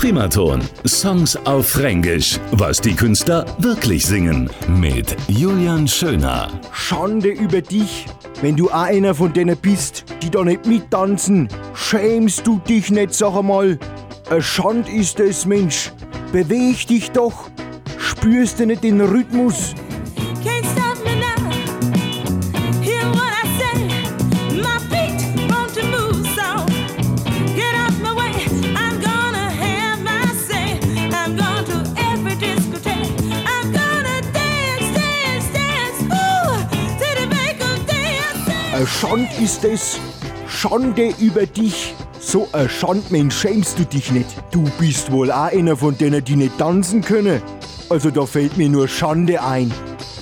Primaton. Songs auf Fränkisch. Was die Künstler wirklich singen. Mit Julian Schöner. Schande über dich, wenn du einer von denen bist, die da nicht mittanzen. Schämst du dich nicht, sag einmal. Ein Schand ist es, Mensch. Beweg dich doch. Spürst du nicht den Rhythmus? I say. Ein Schand ist es. Schande über dich. So ein Schandmensch schämst du dich nicht. Du bist wohl auch einer von denen, die nicht tanzen können. Also da fällt mir nur Schande ein.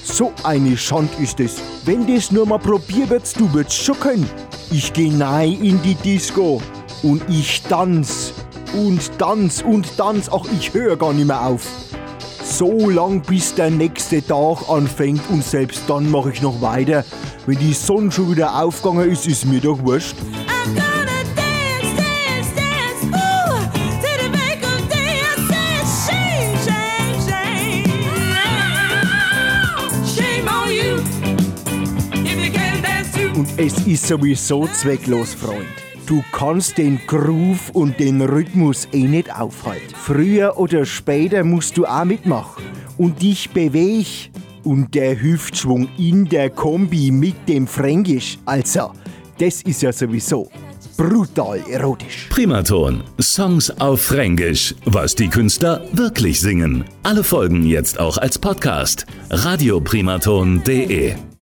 So eine Schand ist es. Wenn das nur mal probiert wird, du wird's schon können. Ich geh nein in die Disco und ich tanz und tanz und tanz. Ach, ich höre gar nicht mehr auf. So lang bis der nächste Tag anfängt und selbst dann mache ich noch weiter. Wenn die Sonne schon wieder aufgegangen ist, ist mir doch wurscht. Und es ist sowieso zwecklos, Freund. Du kannst den Groove und den Rhythmus eh nicht aufhalten. Früher oder später musst du auch mitmachen und dich beweg. Und der Hüftschwung in der Kombi mit dem Fränkisch, also, das ist ja sowieso brutal erotisch. Primaton. Songs auf Fränkisch. Was die Künstler wirklich singen. Alle Folgen jetzt auch als Podcast. radioprimaton.de